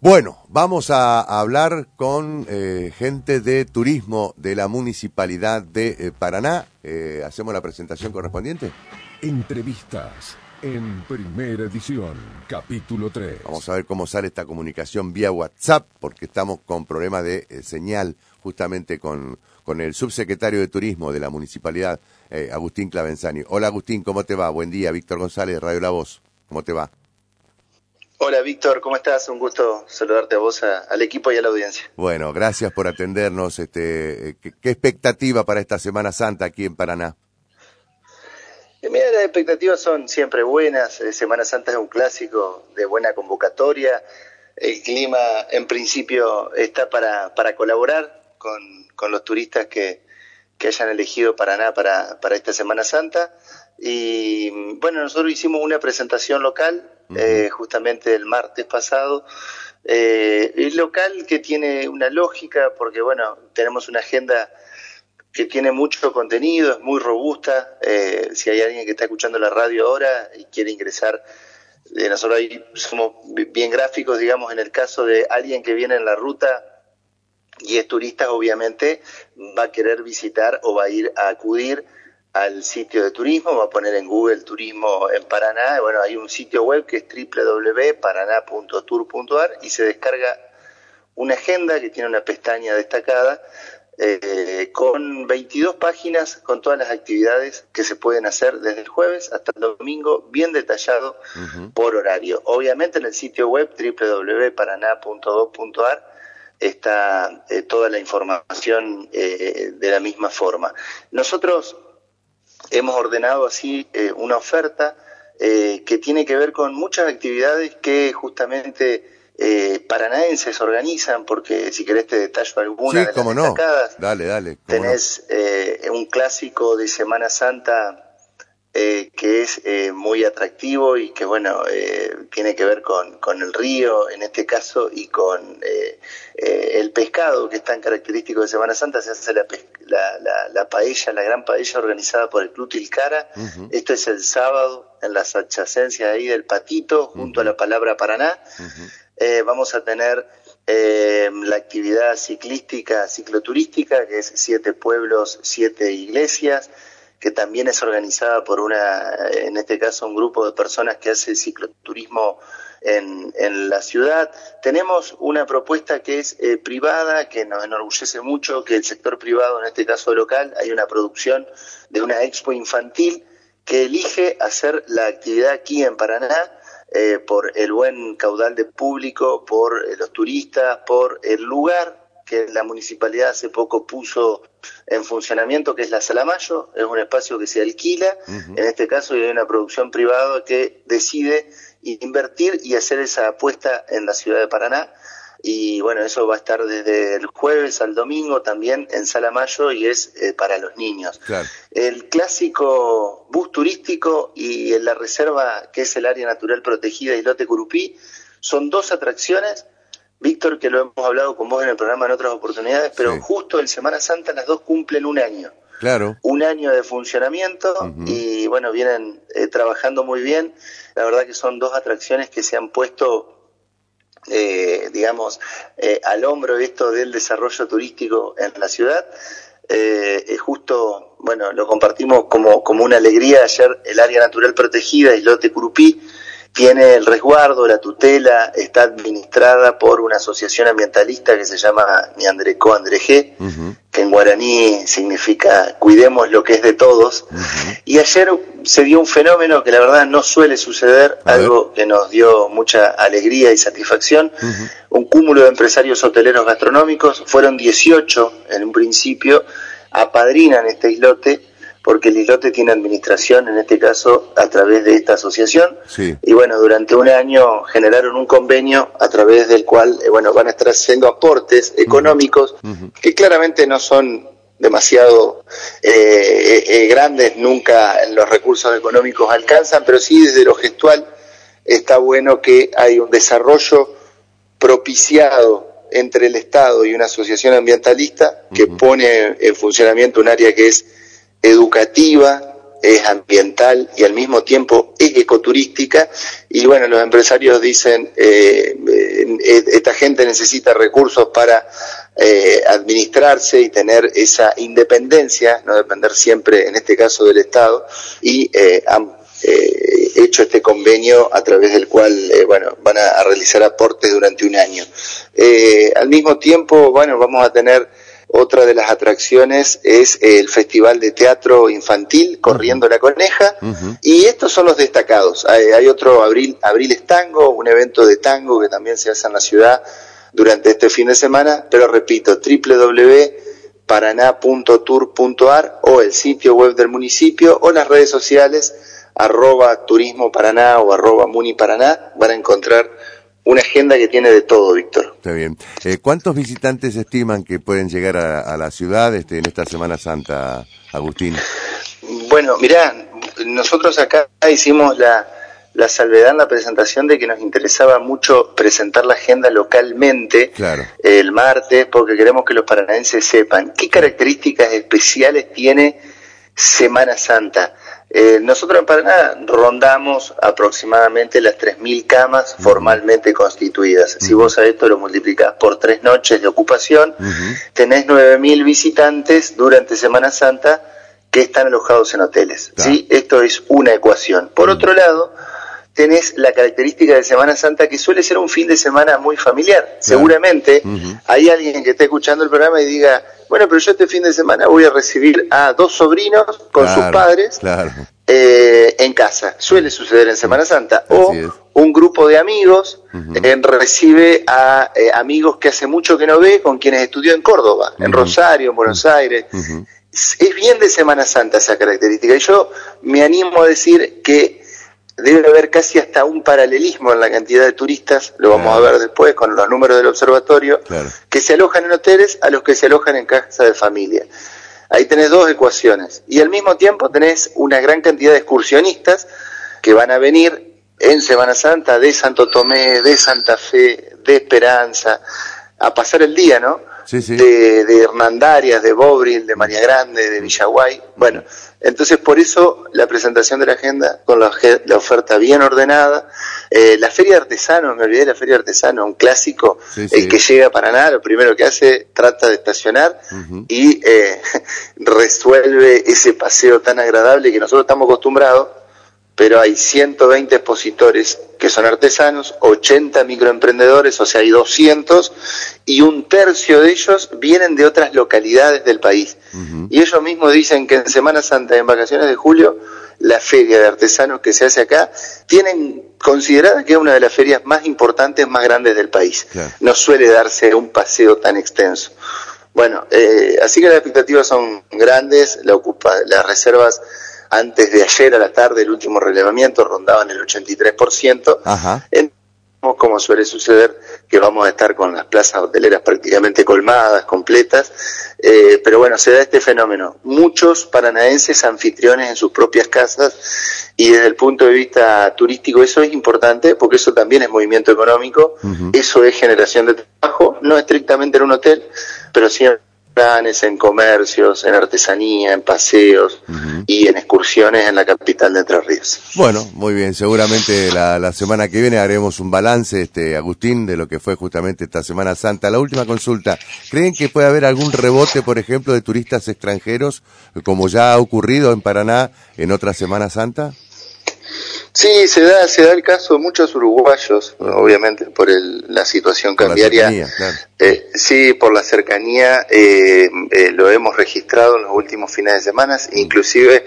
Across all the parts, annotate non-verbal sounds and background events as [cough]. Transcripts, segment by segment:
Bueno, vamos a hablar con eh, gente de turismo de la municipalidad de eh, Paraná. Eh, ¿Hacemos la presentación correspondiente? Entrevistas en primera edición, capítulo 3. Vamos a ver cómo sale esta comunicación vía WhatsApp, porque estamos con problemas de señal justamente con, con el subsecretario de Turismo de la municipalidad, Agustín Clavenzani. Hola Agustín, ¿cómo te va? Buen día, Víctor González, Radio La Voz. ¿Cómo te va? Hola Víctor, ¿cómo estás? Un gusto saludarte a vos, al equipo y a la audiencia. Bueno, gracias por atendernos. Este, ¿qué, expectativa para esta Semana Santa aquí en Paraná? Eh, mira, las expectativas son siempre buenas. Eh, Semana Santa es un clásico de buena convocatoria. El clima, en principio, está para, para colaborar con, con los turistas que, que hayan elegido Paraná para, para esta Semana Santa. Y bueno, nosotros hicimos una presentación local eh, justamente el martes pasado. Eh, el local que tiene una lógica, porque bueno, tenemos una agenda que tiene mucho contenido, es muy robusta. Eh, si hay alguien que está escuchando la radio ahora y quiere ingresar, nosotros ahí somos bien gráficos, digamos, en el caso de alguien que viene en la ruta y es turista, obviamente va a querer visitar o va a ir a acudir al sitio de turismo, va a poner en Google turismo en Paraná, bueno, hay un sitio web que es www.paraná.tour.ar y se descarga una agenda que tiene una pestaña destacada eh, con 22 páginas con todas las actividades que se pueden hacer desde el jueves hasta el domingo, bien detallado por horario. Obviamente en el sitio web www.paraná.gov.ar está eh, toda la información eh, de la misma forma. Nosotros hemos ordenado así eh, una oferta eh, que tiene que ver con muchas actividades que justamente eh, paranaenses organizan, porque si querés te detallo alguna de las destacadas. Dale, dale. Tenés eh, un clásico de Semana Santa eh, que es muy atractivo y que, bueno, eh, tiene que ver con, con, el río en este caso y con pescado que es tan característico de Semana Santa. Se hace la, la, la, paella, la gran paella organizada por el Club Tilcara. Esto es el sábado en las adyacencias ahí del Patito, junto a la palabra Paraná. vamos a tener la actividad ciclística, cicloturística, que es siete pueblos, siete iglesias que también es organizada por una, en este caso, un grupo de personas que hace cicloturismo en, en la ciudad. Tenemos una propuesta que es eh, privada, que nos enorgullece mucho, que el sector privado, en este caso local, hay una producción de una expo infantil que elige hacer la actividad aquí en Paraná, eh, por el buen caudal de público, por eh, los turistas, por el lugar que la municipalidad hace poco puso en funcionamiento, que es la Sala Mayo, es un espacio que se alquila, en este caso hay una producción privada que decide invertir y hacer esa apuesta en la ciudad de Paraná, y bueno, eso va a estar desde el jueves al domingo también en Sala Mayo y es eh, para los niños. El clásico bus turístico y la reserva que es el área natural protegida Islote Curupí son dos atracciones Víctor, que lo hemos hablado con vos en el programa en otras oportunidades, pero justo en Semana Santa las dos cumplen un año. Claro. Un año de funcionamiento y bueno, vienen eh, trabajando muy bien. La verdad que son dos atracciones que se han puesto, eh, digamos, eh, al hombro esto del desarrollo turístico en la ciudad. justo, bueno, lo compartimos como, como una alegría ayer el área natural protegida, Islote Curupí, tiene el resguardo, la tutela, está administrada por una asociación ambientalista que se llama Niandreco Andrejé, que en guaraní significa cuidemos lo que es de todos. Y ayer se dio un fenómeno que la verdad no suele suceder, algo que nos dio mucha alegría y satisfacción. Un cúmulo de empresarios hoteleros gastronómicos, fueron 18 en un principio, apadrinan este islote porque el islote tiene administración, en este caso, a través de esta asociación. Y bueno, durante un año generaron un convenio a través del cual, eh, bueno, van a estar haciendo aportes económicos que claramente no son demasiado eh, eh, grandes, nunca los recursos económicos alcanzan, pero sí desde lo gestual está bueno que hay un desarrollo propiciado entre el Estado y una asociación ambientalista que pone en funcionamiento un área que es educativa, es ambiental y al mismo tiempo es ecoturística. Y bueno, los empresarios dicen, eh, eh esta gente necesita recursos para eh, administrarse y tener esa independencia, no depender siempre, en este caso, del Estado, y eh, han eh, hecho este convenio a través del cual, eh, bueno, van a, realizar aportes durante un año. Al mismo tiempo, bueno, vamos a tener otra de las atracciones es el Festival de Teatro Infantil, Corriendo la Coneja, uh -huh. y estos son los destacados. Hay, hay otro Abril, Abril es Tango, un evento de tango que también se hace en la ciudad durante este fin de semana, pero repito, www.paraná.tour.ar o el sitio web del municipio o las redes sociales arroba turismo Paraná o arroba muni Paraná, van a encontrar una agenda que tiene de todo, Víctor. Está bien. Eh, ¿Cuántos visitantes estiman que pueden llegar a, a la ciudad este, en esta Semana Santa, Agustín? Bueno, mirá, nosotros acá hicimos la, la salvedad en la presentación de que nos interesaba mucho presentar la agenda localmente claro. el martes, porque queremos que los paranaenses sepan qué características especiales tiene Semana Santa. Eh, nosotros en Paraná rondamos aproximadamente las 3.000 camas uh -huh. formalmente constituidas. Uh -huh. Si vos a esto lo multiplicás por tres noches de ocupación, uh -huh. tenés 9.000 visitantes durante Semana Santa que están alojados en hoteles. Claro. ¿sí? Esto es una ecuación. Por otro lado, tenés la característica de Semana Santa que suele ser un fin de semana muy familiar. Claro. Seguramente hay alguien que esté escuchando el programa y diga, bueno, pero yo este fin de semana voy a recibir a dos sobrinos con claro, sus padres claro. eh, en casa. Suele suceder en Semana Santa. o un grupo de amigos uh -huh. eh, recibe a eh, amigos que hace mucho que no ve, con quienes estudió en Córdoba, uh -huh. en Rosario, en Buenos Aires. Uh -huh. Es bien de Semana Santa esa característica. Y yo me animo a decir que debe haber casi hasta un paralelismo en la cantidad de turistas, lo vamos claro. a ver después con los números del observatorio, claro. que se alojan en hoteles a los que se alojan en casas de familia. Ahí tenés dos ecuaciones. Y al mismo tiempo tenés una gran cantidad de excursionistas que van a venir en Semana Santa de Santo Tomé, de Santa Fe, de Esperanza, a pasar el día, ¿no? Sí, sí. De, de, Hernandarias, de Bobril, de María Grande, de Villaguay. Bueno, entonces por eso la presentación de la agenda con la, la oferta bien ordenada. Eh, la Feria de Artesanos, me olvidé de la Feria de Artesanos, un clásico. Sí. El que llega a Paraná, lo primero que hace, trata de estacionar uh -huh. y eh, [laughs] resuelve ese paseo tan agradable que nosotros estamos acostumbrados pero hay 120 expositores que son artesanos, 80 microemprendedores, o sea, hay 200, y un tercio de ellos vienen de otras localidades del país. Uh -huh. Y ellos mismos dicen que en Semana Santa, en vacaciones de julio, la feria de artesanos que se hace acá, tienen considerada que es una de las ferias más importantes, más grandes del país. Claro. No suele darse un paseo tan extenso. Bueno, eh, así que las expectativas son grandes, la ocupa, las reservas antes de ayer a la tarde el último relevamiento rondaban el 83%. Ajá. En, como suele suceder, que vamos a estar con las plazas hoteleras prácticamente colmadas, completas, eh, pero bueno, se da este fenómeno. Muchos paranaenses anfitriones en sus propias casas y desde el punto de vista turístico eso es importante porque eso también es movimiento económico, uh -huh. eso es generación de trabajo, no estrictamente en un hotel, pero siempre planes, en comercios, en artesanía, en paseos uh -huh. y en excursiones en la capital de Entre Ríos. Bueno, muy bien, seguramente la, la, semana que viene haremos un balance, este Agustín, de lo que fue justamente esta Semana Santa. La última consulta, ¿creen que puede haber algún rebote, por ejemplo, de turistas extranjeros, como ya ha ocurrido en Paraná en otra Semana Santa? Sí, se da, se da el caso de muchos uruguayos, obviamente por el, la situación por cambiaria. La cercanía, claro. eh, sí, por la cercanía, eh, eh, lo hemos registrado en los últimos fines de semana. Inclusive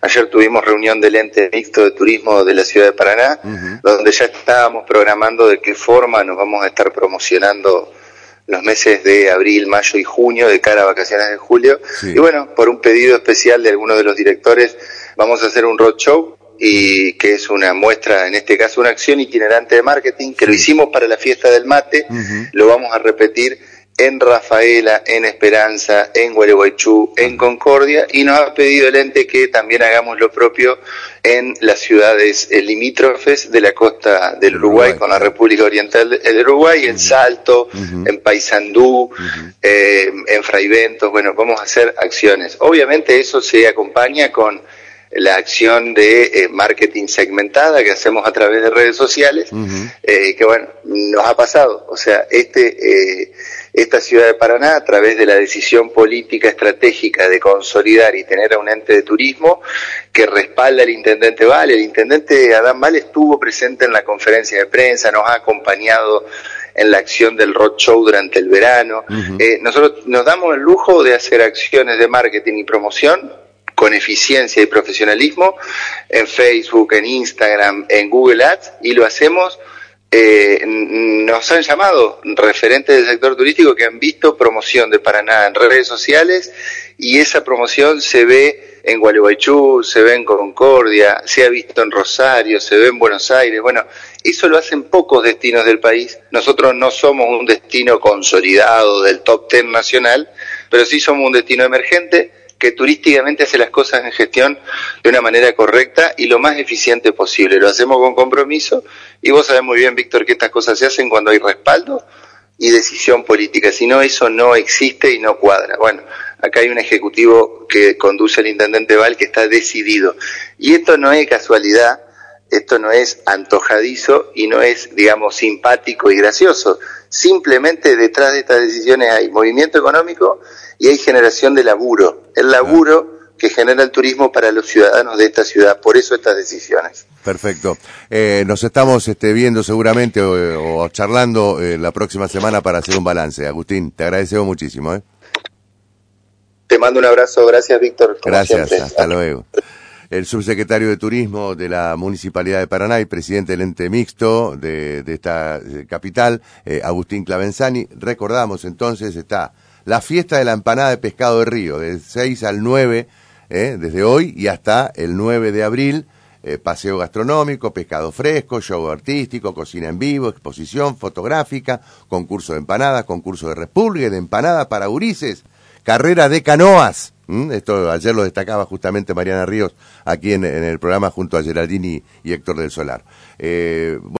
ayer tuvimos reunión del ente mixto de turismo de la ciudad de Paraná, uh -huh. donde ya estábamos programando de qué forma nos vamos a estar promocionando los meses de abril, mayo y junio de cara a vacaciones de julio. Sí. Y bueno, por un pedido especial de algunos de los directores, vamos a hacer un roadshow y que es una muestra, en este caso una acción itinerante de marketing, que lo hicimos para la fiesta del mate, uh -huh. lo vamos a repetir en Rafaela, en Esperanza, en Gualeguaychú, en Concordia, y nos ha pedido el ente que también hagamos lo propio en las ciudades limítrofes de la costa del Uruguay, Uruguay con la República Oriental del Uruguay, en Salto, uh -huh. en Paysandú, uh -huh. eh, en Fraiventos, bueno, vamos a hacer acciones. Obviamente eso se acompaña con la acción de eh, marketing segmentada que hacemos a través de redes sociales, eh, que bueno, nos ha pasado. O sea, este, eh, esta ciudad de Paraná, a través de la decisión política estratégica de consolidar y tener a un ente de turismo que respalda al intendente Vale, el intendente Adán Vale estuvo presente en la conferencia de prensa, nos ha acompañado en la acción del roadshow durante el verano. nosotros nos damos el lujo de hacer acciones de marketing y promoción con eficiencia y profesionalismo en Facebook, en Instagram, en Google Ads y lo hacemos. Eh, nos han llamado referentes del sector turístico que han visto promoción de Paraná en redes sociales y esa promoción se ve en Gualeguaychú, se ve en Concordia, se ha visto en Rosario, se ve en Buenos Aires. Bueno, eso lo hacen pocos destinos del país. Nosotros no somos un destino consolidado del top ten nacional, pero sí somos un destino emergente que turísticamente hace las cosas en gestión de una manera correcta y lo más eficiente posible. Lo hacemos con compromiso y vos sabés muy bien, Víctor, que estas cosas se hacen cuando hay respaldo y decisión política. Si no, eso no existe y no cuadra. Bueno, acá hay un ejecutivo que conduce el intendente Val que está decidido. Y esto no es casualidad, esto no es antojadizo y no es, digamos, simpático y gracioso. Simplemente detrás de estas decisiones hay movimiento económico y hay generación de laburo. El laburo que genera el turismo para los ciudadanos de esta ciudad. Por eso estas decisiones. Perfecto. Eh, nos estamos este, viendo seguramente o, charlando eh, la próxima semana para hacer un balance. Agustín, te agradecemos muchísimo. ¿eh? Te mando un abrazo. Gracias, Víctor. Gracias. Hasta luego. El subsecretario de Turismo de la Municipalidad de Paraná y presidente del ente mixto de, de esta capital, Agustín Clavenzani. Recordamos entonces, está la fiesta de la empanada de pescado de río, del 6 al 9, eh, desde hoy y hasta el 9 de abril. Eh, paseo gastronómico, pescado fresco, show artístico, cocina en vivo, exposición fotográfica, concurso de empanadas, concurso de repulgue de empanada para urises, carrera de canoas. Esto ayer lo destacaba justamente Mariana Ríos aquí en, el programa junto a Geraldini y Héctor del Solar. Eh,